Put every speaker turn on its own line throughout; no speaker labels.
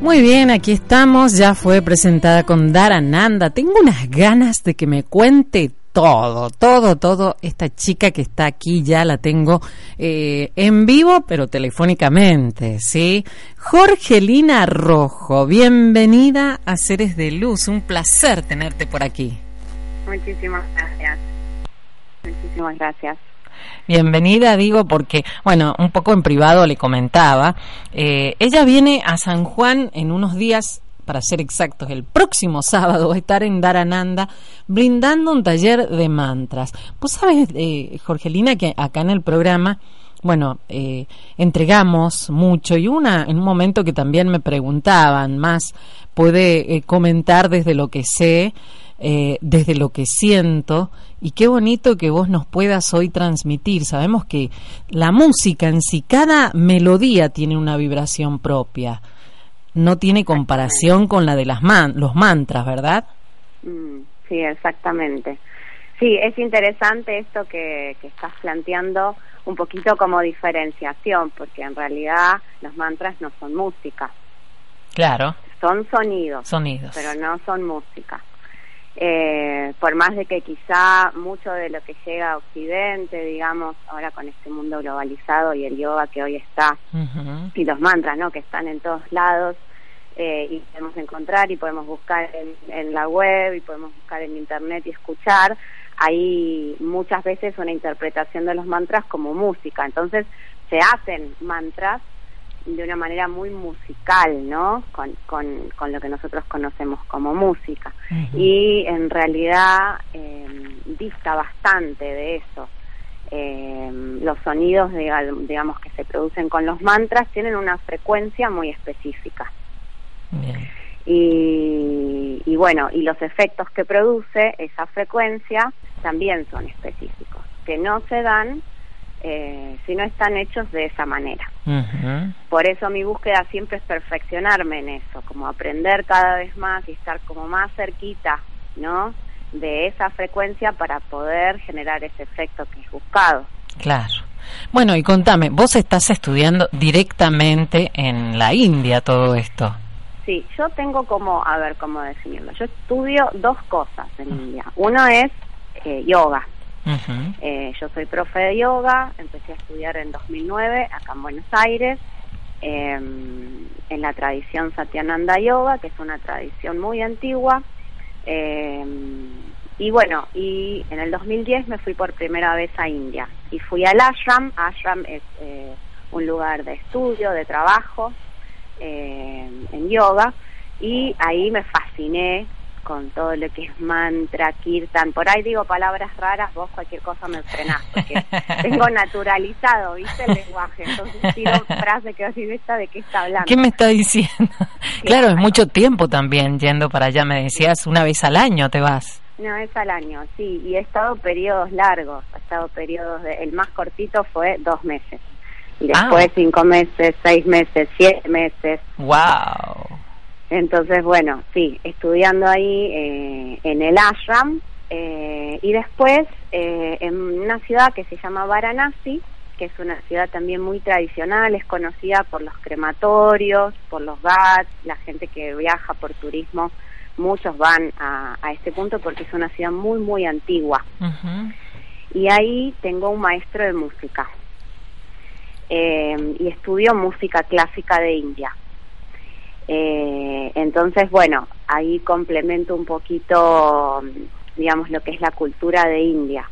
Muy bien, aquí estamos. Ya fue presentada con Darananda. Tengo unas ganas de que me cuente todo, todo, todo. Esta chica que está aquí ya la tengo eh, en vivo, pero telefónicamente, ¿sí? Jorgelina Rojo, bienvenida a Seres de Luz. Un placer tenerte por aquí.
Muchísimas gracias. Muchísimas gracias.
Bienvenida, digo, porque, bueno, un poco en privado le comentaba, eh, ella viene a San Juan en unos días para ser exactos, el próximo sábado va a estar en Darananda brindando un taller de mantras. Pues sabes, eh, Jorgelina, que acá en el programa, bueno, eh, entregamos mucho y una en un momento que también me preguntaban más, puede eh, comentar desde lo que sé, eh, desde lo que siento y qué bonito que vos nos puedas hoy transmitir. Sabemos que la música en sí, cada melodía tiene una vibración propia no tiene comparación con la de las man los mantras, ¿verdad?
Mm, sí, exactamente. Sí, es interesante esto que, que estás planteando un poquito como diferenciación, porque en realidad los mantras no son música.
Claro.
Son sonidos.
Sonidos.
Pero no son música. Eh, por más de que quizá mucho de lo que llega a Occidente, digamos, ahora con este mundo globalizado y el yoga que hoy está, y los mantras, ¿no? Que están en todos lados, eh, y podemos encontrar y podemos buscar en, en, la web y podemos buscar en internet y escuchar, hay muchas veces una interpretación de los mantras como música. Entonces se hacen mantras de una manera muy musical, ¿no? Con, con, con lo que nosotros conocemos como música. Y en realidad eh, dista bastante de eso. Eh, los sonidos, digamos, que se producen con los mantras tienen una frecuencia muy específica. Y, y bueno, y los efectos que produce esa frecuencia también son específicos, que no se dan eh, si no están hechos de esa manera. Por eso mi búsqueda siempre es perfeccionarme en eso, como aprender cada vez más y estar como más cerquita, ¿no? De esa frecuencia para poder generar ese efecto que es buscado.
Claro. Bueno, y contame, vos estás estudiando directamente en la India todo esto.
Sí, yo tengo como, a ver cómo definirlo. Yo estudio dos cosas en India. Uno es eh, yoga. eh, yo soy profe de yoga, empecé a estudiar en 2009 acá en Buenos Aires, eh, en la tradición Satyananda Yoga, que es una tradición muy antigua. Eh, y bueno, y en el 2010 me fui por primera vez a India y fui al ashram. Ashram es eh, un lugar de estudio, de trabajo, eh, en yoga y ahí me fasciné con todo lo que es mantra, kirtan, por ahí digo palabras raras, vos cualquier cosa me frenás, porque tengo naturalizado, ¿viste? El lenguaje, entonces tiro frase que así esta de qué está hablando.
¿Qué me está diciendo? claro, es mucho tiempo también yendo para allá, me decías, una vez al año te vas.
No, es al año, sí, y he estado periodos largos, he estado periodos, de, el más cortito fue dos meses y ah. después cinco meses, seis meses, siete meses.
¡Wow!
Entonces, bueno, sí, estudiando ahí eh, en el ashram eh, y después eh, en una ciudad que se llama Varanasi, que es una ciudad también muy tradicional, es conocida por los crematorios, por los GATS, la gente que viaja por turismo, muchos van a, a este punto porque es una ciudad muy, muy antigua. Y ahí tengo un maestro de música eh, y estudio música clásica de India. Eh, entonces, bueno, ahí complemento un poquito, digamos, lo que es la cultura de India.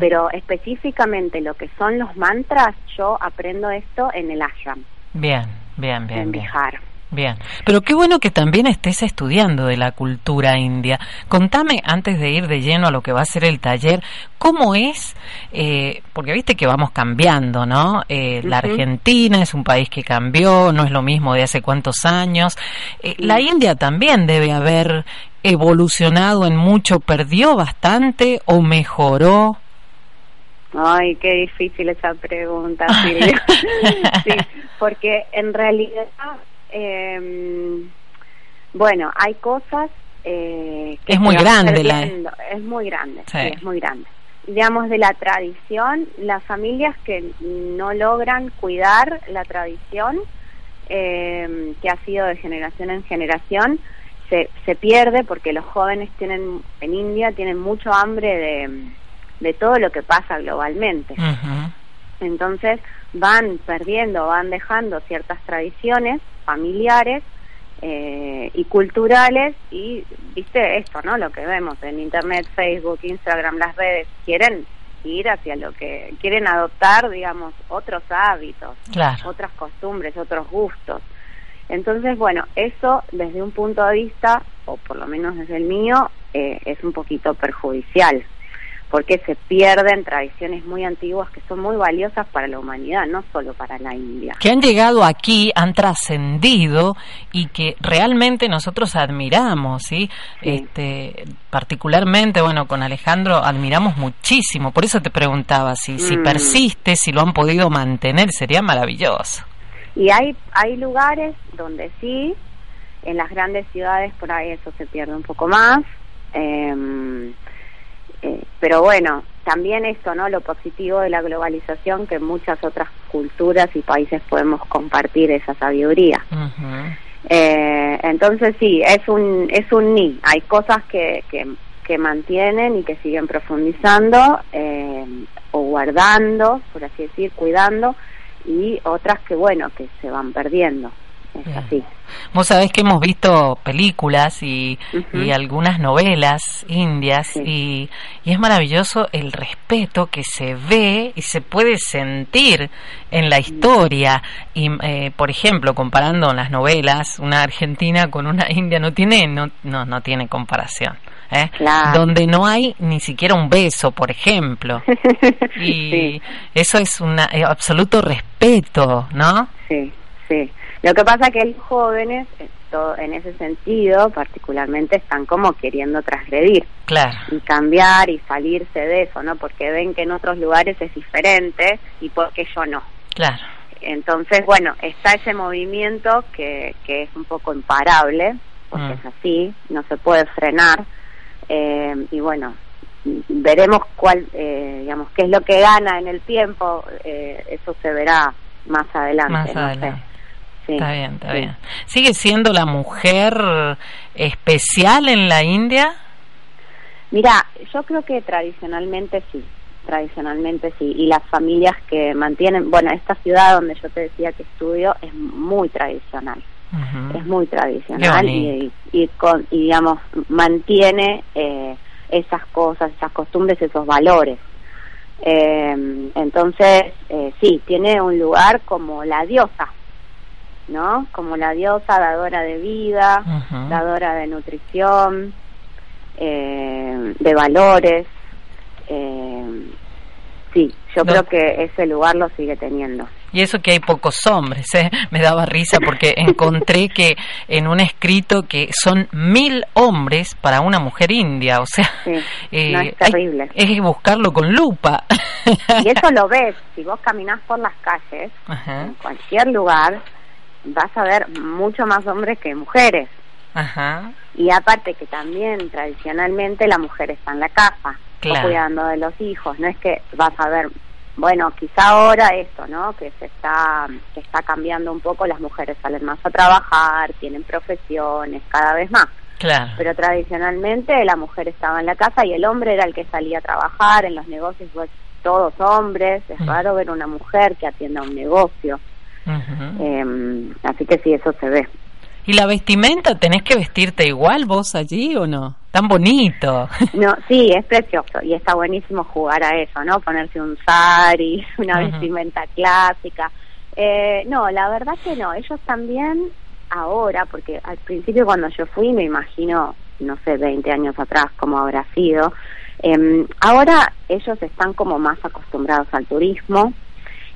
Pero específicamente lo que son los mantras, yo aprendo esto en el ashram.
Bien, bien, bien.
En Bihar.
Bien, pero qué bueno que también estés estudiando de la cultura india. Contame, antes de ir de lleno a lo que va a ser el taller, ¿cómo es? Eh, porque viste que vamos cambiando, ¿no? Eh, La Argentina es un país que cambió, no es lo mismo de hace cuántos años. Eh, la India también debe haber evolucionado en mucho, perdió bastante o mejoró.
Ay, qué difícil esa pregunta, Silvia. sí, porque en realidad eh, Bueno, hay cosas eh,
que es muy grande
la es muy grande, sí. es muy grande. Digamos de la tradición, las familias que no logran cuidar la tradición eh, que ha sido de generación en generación se, se pierde porque los jóvenes tienen en India tienen mucho hambre de, de todo lo que pasa globalmente. Entonces van perdiendo, van dejando ciertas tradiciones familiares eh, y culturales y viste esto, ¿no? Lo que vemos en internet, Facebook, Instagram, las redes quieren ir hacia lo que quieren adoptar, digamos, otros hábitos, otras costumbres, otros gustos. Entonces, bueno, eso desde un punto de vista, o por lo menos desde el mío, eh, es un poquito perjudicial porque se pierden tradiciones muy antiguas que son muy valiosas para la humanidad, no solo para la India.
Que han llegado aquí, han trascendido y que realmente nosotros admiramos, ¿sí? Este, particularmente, bueno, con Alejandro admiramos muchísimo, por eso te preguntaba si, si mm. persiste, si lo han podido mantener, sería maravilloso.
Y hay, hay lugares donde sí, en las grandes ciudades por ahí eso se pierde un poco más. Eh, eh, pero bueno, también esto, ¿no? Lo positivo de la globalización, que muchas otras culturas y países podemos compartir esa sabiduría. eh, entonces sí, es un, es un ni. Hay cosas que, que, que mantienen y que siguen profundizando eh, o guardando, por así decir, cuidando, y otras que, bueno, que se van perdiendo. Es así.
Vos sabés que hemos visto películas y, algunas novelas indias y, es maravilloso el respeto que se ve y se puede sentir en la historia. Y, eh, por ejemplo, comparando las novelas, una argentina con una india no tiene, no, no, no tiene comparación. ¿eh? Donde no hay ni siquiera un beso, por ejemplo. y eso es un absoluto respeto, ¿no?
Sí, sí. Lo que pasa que los jóvenes, en ese sentido, particularmente, están como queriendo transgredir.
Claro.
Y cambiar y salirse de eso, ¿no? Porque ven que en otros lugares es diferente y porque yo no.
Claro.
Entonces, bueno, está ese movimiento que, que es un poco imparable, porque mm. es así, no se puede frenar. Eh, y bueno, veremos cuál, eh, digamos, qué es lo que gana en el tiempo, eh, eso se verá más adelante.
Más adelante. Está bien, está bien. ¿Sigue siendo la mujer especial en la India?
Mira, yo creo que tradicionalmente sí, tradicionalmente sí. Y las familias que mantienen, bueno, esta ciudad donde yo te decía que estudio es muy tradicional. Es muy tradicional y, y, con, y, digamos, mantiene eh, esas cosas, esas costumbres, esos valores. Eh, entonces, eh, sí, tiene un lugar como la diosa ¿no? Como la diosa dadora de vida, dadora de nutrición, eh, de valores. Eh, sí, yo creo que ese lugar lo sigue teniendo.
Y eso que hay pocos hombres, ¿eh? me daba risa porque encontré que en un escrito que son mil hombres para una mujer india, o sea,
eh, es terrible.
es buscarlo con lupa.
Y eso lo ves, si vos caminás por las calles, en cualquier lugar, vas a ver mucho más hombres que mujeres.
Ajá.
Y aparte que también tradicionalmente la mujer está en la casa, cuidando de los hijos, no es que vas a ver, bueno, quizá ahora esto, ¿no? Que se está que está cambiando un poco, las mujeres salen más a trabajar, tienen profesiones cada vez más.
Claro.
Pero tradicionalmente la mujer estaba en la casa y el hombre era el que salía a trabajar en los negocios, pues todos hombres, es mm. raro ver una mujer que atienda un negocio. Em, así que sí, eso se ve.
¿Y la vestimenta? ¿Tenés que vestirte igual vos allí o no? Tan bonito.
No, sí, es precioso y está buenísimo jugar a eso, ¿no? Ponerse un sari, una vestimenta clásica. Eh, no, la verdad que no. Ellos también ahora, porque al principio cuando yo fui, me imagino, no sé, 20 años atrás, cómo habrá sido. Eh, ahora ellos están como más acostumbrados al turismo,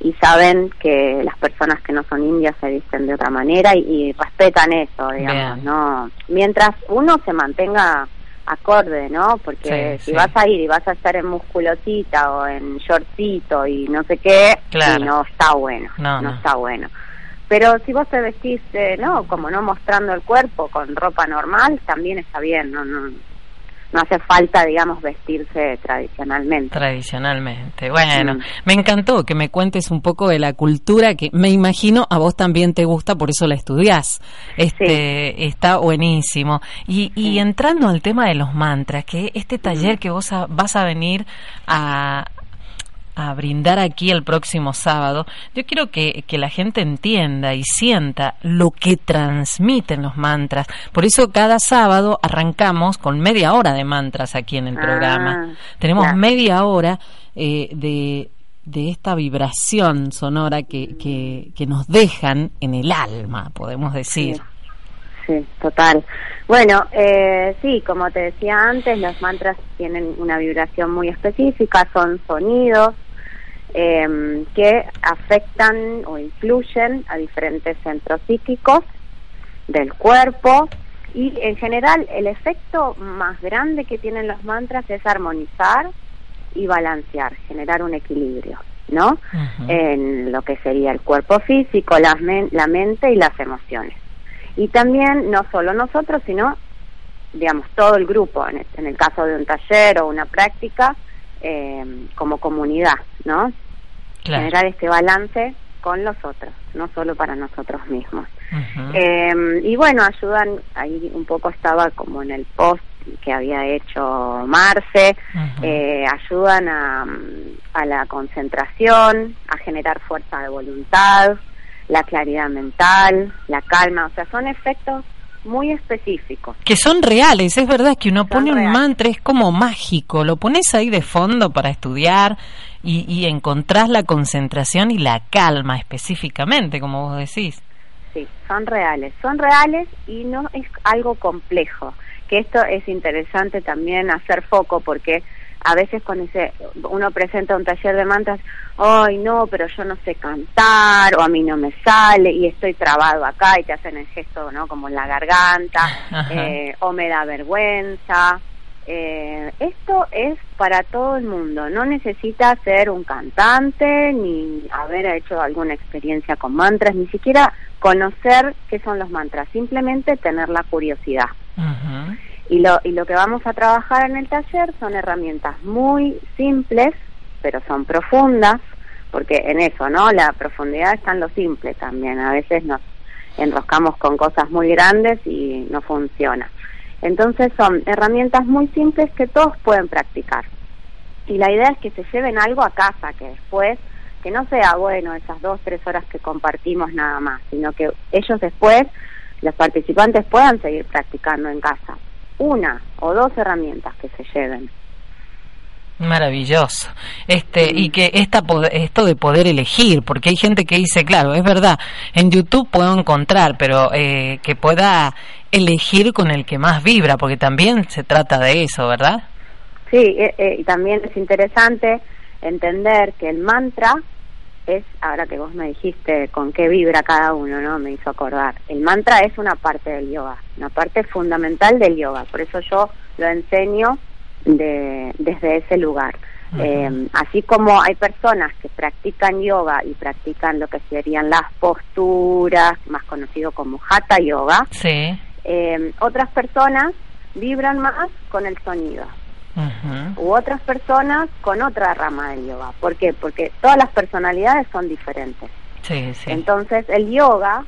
y saben que las personas que no son indias se visten de otra manera y, respetan eso, digamos, ¿no? Mientras uno se mantenga acorde, ¿no? Porque si vas a ir y vas a estar en musculosita o en shortcito y no sé qué, no está bueno, no, está bueno. Pero si vos te vestís, no, como no mostrando el cuerpo, con ropa normal, también está bien, no, no, no hace falta, digamos, vestirse tradicionalmente.
Tradicionalmente. Bueno, mm. me encantó que me cuentes un poco de la cultura que me imagino a vos también te gusta, por eso la estudiás. Este, Está buenísimo. Y, y entrando al tema de los mantras, que este taller que vos vas a venir a, a brindar aquí el próximo sábado, yo quiero que, que, la gente entienda y sienta lo que transmiten los mantras. Por eso cada sábado arrancamos con media hora de mantras aquí en el ah, programa. Tenemos media hora eh, de, de esta vibración sonora que, que, que, nos dejan en el alma, podemos decir.
Sí, total. Bueno, eh, sí, como te decía antes, los mantras tienen una vibración muy específica, son sonidos eh, que afectan o influyen a diferentes centros psíquicos del cuerpo y en general el efecto más grande que tienen los mantras es armonizar y balancear, generar un equilibrio, ¿no? En lo que sería el cuerpo físico, la, la mente y las emociones. Y también no solo nosotros, sino, digamos, todo el grupo, en en el caso de un taller o una práctica, eh, como comunidad, ¿no? Generar este balance con los otros, no solo para nosotros mismos. eh, y bueno, ayudan, ahí un poco estaba como en el post que había hecho Marce, eh, ayudan a, a la concentración, a generar fuerza de voluntad, la claridad mental, la calma, o sea, son efectos muy específicos.
Que son reales, es verdad que uno pone un mantra, es como mágico, lo pones ahí de fondo para estudiar y, y encontrás la concentración y la calma específicamente, como vos decís.
Sí, son reales, son reales y no es algo complejo, que esto es interesante también hacer foco porque a veces cuando dice, uno presenta un taller de mantras, ay no, pero yo no sé cantar, o a mí no me sale, y estoy trabado acá, y te hacen el gesto, ¿no? Como en la garganta, eh, o me da vergüenza. Eh, esto es para todo el mundo, no necesita ser un cantante, ni haber hecho alguna experiencia con mantras, ni siquiera conocer qué son los mantras, simplemente tener la curiosidad. Y lo, y lo que vamos a trabajar en el taller son herramientas muy simples, pero son profundas, porque en eso, ¿no? La profundidad está en lo simple también. A veces nos enroscamos con cosas muy grandes y no funciona. Entonces son herramientas muy simples que todos pueden practicar. Y la idea es que se lleven algo a casa, que después, que no sea bueno esas dos, tres horas que compartimos nada más, sino que ellos después, los participantes puedan seguir practicando en casa una o dos herramientas que se lleven.
Maravilloso. Este, y que esta, esto de poder elegir, porque hay gente que dice, claro, es verdad, en YouTube puedo encontrar, pero eh, que pueda elegir con el que más vibra, porque también se trata de eso, ¿verdad?
Sí, eh, eh, y también es interesante entender que el mantra es, ahora que vos me dijiste con qué vibra cada uno, ¿no? Me hizo acordar. El mantra es una parte del yoga, una parte fundamental del yoga. Por eso yo lo enseño de, desde ese lugar. eh, así como hay personas que practican yoga y practican lo que serían las posturas, más conocido como hatha yoga,
sí.
eh, otras personas vibran más con el sonido u otras personas con otra rama del yoga. ¿Por qué? Porque todas las personalidades son diferentes.
Sí, sí.
Entonces el yoga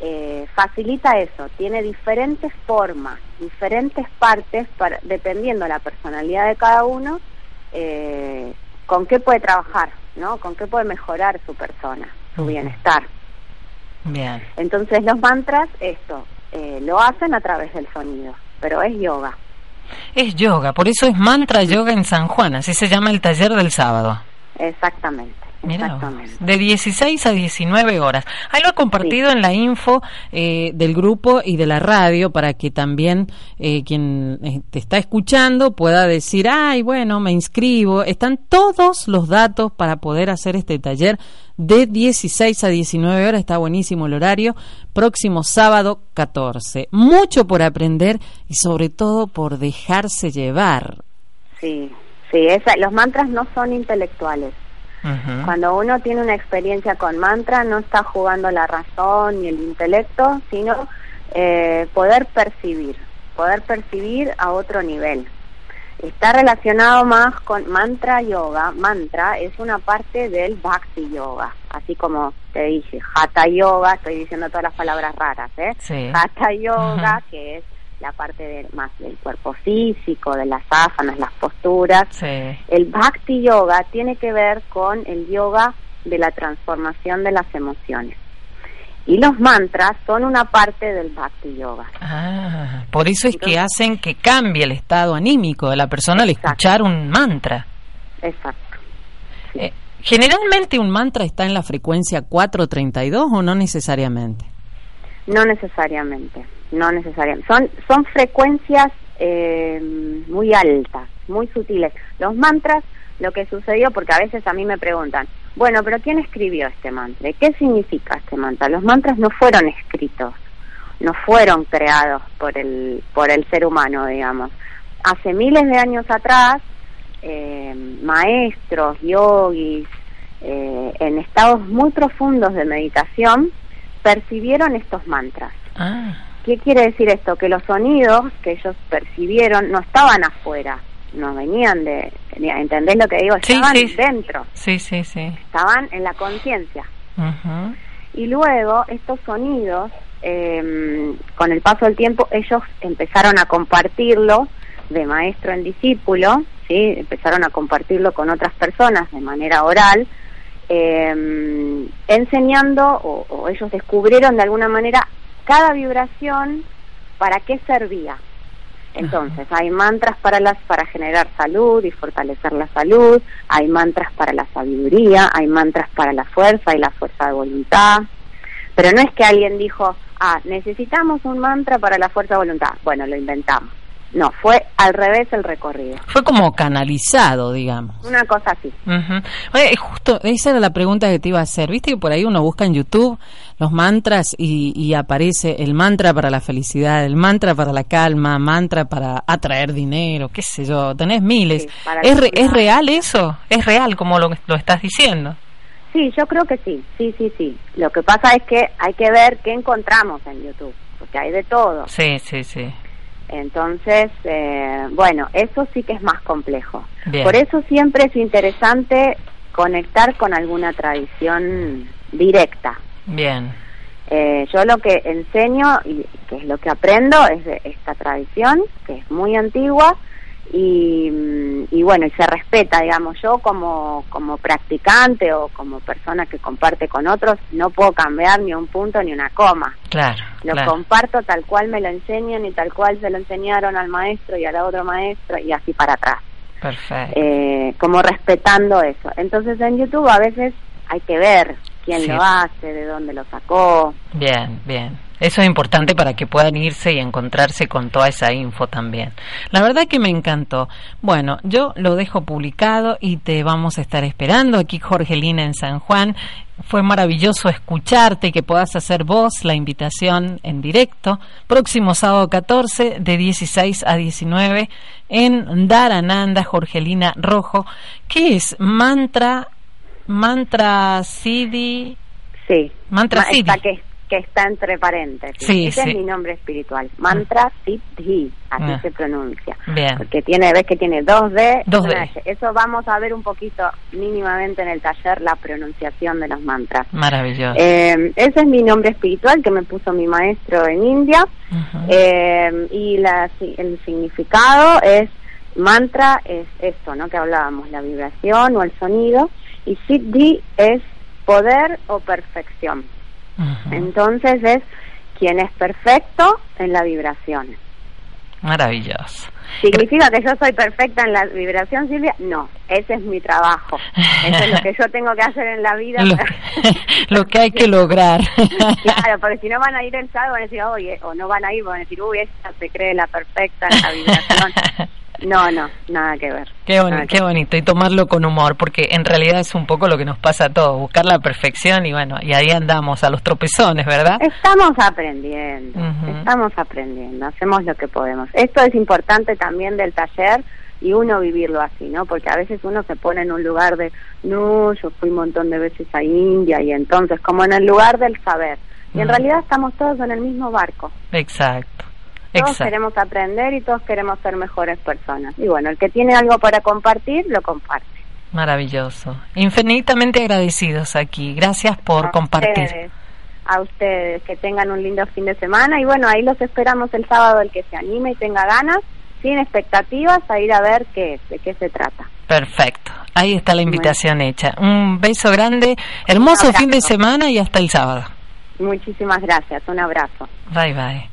eh, facilita eso, tiene diferentes formas, diferentes partes, para, dependiendo de la personalidad de cada uno, eh, con qué puede trabajar, ¿no? Con qué puede mejorar su persona, su bienestar.
Bien.
Entonces los mantras, esto, eh, lo hacen a través del sonido, pero es yoga.
Es yoga, por eso es mantra yoga en San Juan, así se llama el taller del sábado.
Exactamente. Exactamente.
de 16 a 19 horas. Ahí lo he compartido en la info eh, del grupo y de la radio para que también eh, quien eh, te está escuchando pueda decir, ay, bueno, me inscribo. Están todos los datos para poder hacer este taller de 16 a 19 horas. Está buenísimo el horario. Próximo sábado 14. Mucho por aprender y sobre todo por dejarse llevar.
Sí, sí, esa, los mantras no son intelectuales Cuando uno tiene una experiencia con mantra, no está jugando la razón ni el intelecto, sino eh, poder percibir, poder percibir a otro nivel. Está relacionado más con mantra yoga. Mantra es una parte del bhakti yoga, así como te dije, hatha yoga, estoy diciendo todas las palabras raras, ¿eh? Hatha yoga, que es la parte de, más del cuerpo físico, de las asanas, las posturas. El bhakti yoga tiene que ver con el yoga de la transformación de las emociones. Y los mantras son una parte del Bhakti Yoga.
Ah, por eso es que hacen que cambie el estado anímico de la persona al escuchar un mantra.
Exacto.
Eh, ¿Generalmente un mantra está en la frecuencia 432 o no necesariamente?
No necesariamente, no necesariamente. Son, son frecuencias eh, muy altas, muy sutiles. Los mantras, lo que sucedió, porque a veces a mí me preguntan, bueno, pero ¿quién escribió este mantra? ¿Qué significa este mantra? Los mantras no fueron escritos, no fueron creados por el, por el ser humano, digamos. Hace miles de años atrás, eh, maestros, yogis, eh, en estados muy profundos de meditación, percibieron estos mantras. Ah. ¿Qué quiere decir esto? Que los sonidos que ellos percibieron no estaban afuera, no venían de, ¿entendés lo que digo? Estaban dentro.
Sí, sí, sí.
Estaban en la conciencia. Y luego estos sonidos, em, con el paso del tiempo, ellos empezaron a compartirlo de maestro en discípulo, ¿sí? empezaron a compartirlo con otras personas de manera oral, em, enseñando o, o ellos descubrieron de alguna manera cada vibración para qué servía. Entonces, hay mantras para las para generar salud y fortalecer la salud, hay mantras para la sabiduría, hay mantras para la fuerza y la fuerza de voluntad. Pero no es que alguien dijo, "Ah, necesitamos un mantra para la fuerza de voluntad." Bueno, lo inventamos. No, fue al revés el recorrido.
Fue como canalizado, digamos.
Una cosa así.
Oye, justo, esa era la pregunta que te iba a hacer. Viste que por ahí uno busca en YouTube los mantras y, aparece el mantra para la felicidad, el mantra para la calma, mantra para atraer dinero, qué sé yo, tenés miles. ¿Es, ¿Es real eso? ¿Es real como lo, lo estás diciendo?
Sí, yo creo que sí, sí, sí, sí. Lo que pasa es que hay que ver qué encontramos en YouTube, porque hay de todo.
Sí, sí, sí.
Entonces, eh, bueno, eso sí que es más complejo. Por eso siempre es interesante conectar con alguna tradición directa.
Bien.
Eh, yo lo que enseño y que es lo que aprendo es de esta tradición, que es muy antigua, y, y, bueno, y se respeta, digamos, yo como, como practicante o como persona que comparte con otros, no puedo cambiar ni un punto ni una coma.
Claro.
Lo comparto tal cual me lo enseñan y tal cual se lo enseñaron al maestro y al otro maestro y así para atrás.
Perfecto.
Eh, como respetando eso. Entonces en YouTube a veces hay que ver quién lo hace, de dónde lo sacó.
Bien, bien. Eso es importante para que puedan irse y encontrarse con toda esa info también. La verdad que me encantó. Bueno, yo lo dejo publicado y te vamos a estar esperando aquí, Jorgelina, en San Juan. Fue maravilloso escucharte y que puedas hacer vos la invitación en directo. Próximo sábado 14 de 16 a 19 en Darananda, Jorgelina Rojo. ¿Qué es? Mantra, mantra Siddhi.
Sí.
Mantra Siddhi
que está entre paréntesis. Ese es mi nombre espiritual. Mantra Siddhi, así ah. se pronuncia. Porque tiene, ves que tiene dos D, dos D. Eso vamos a ver un poquito mínimamente en el taller la pronunciación de los mantras.
Maravilloso.
Eh, ese es mi nombre espiritual que me puso mi maestro en India. Eh, y la, el significado es mantra es esto, ¿no? Que hablábamos, la vibración o el sonido. Y Siddhi es poder o perfección. Entonces es quien es perfecto en la vibración.
Maravilloso.
¿Significa que yo soy perfecta en la vibración, Silvia? No, ese es mi trabajo. Eso es lo que yo tengo que hacer en la vida.
Lo, que hay que lograr.
Claro, porque si no van a ir el sábado, van a decir, oye, o no van a ir, van a decir, uy, esta se cree la perfecta en la vibración. No, no, nada que ver.
Qué, bonito, y tomarlo con humor, porque en realidad es un poco lo que nos pasa a todos, buscar la perfección y bueno, y ahí andamos a los tropezones, ¿verdad?
Estamos aprendiendo, estamos aprendiendo, hacemos lo que podemos. Esto es importante también del taller, y uno vivirlo así, ¿no? Porque a veces uno se pone en un lugar de, no, yo fui un montón de veces a India y entonces como en el lugar del saber. Y en realidad estamos todos en el mismo barco.
Exacto.
Todos queremos aprender y todos queremos ser mejores personas. Y bueno, el que tiene algo para compartir, lo comparte.
Maravilloso. Infinitamente agradecidos aquí. Gracias por compartir.
a ustedes, que tengan un lindo fin de semana y bueno, ahí los esperamos el sábado el que se anime y tenga ganas, sin expectativas, a ir a ver qué de qué se trata.
Perfecto. Ahí está la invitación hecha. Un beso grande, hermoso fin de semana y hasta el sábado.
Muchísimas gracias. Un abrazo.
Bye bye.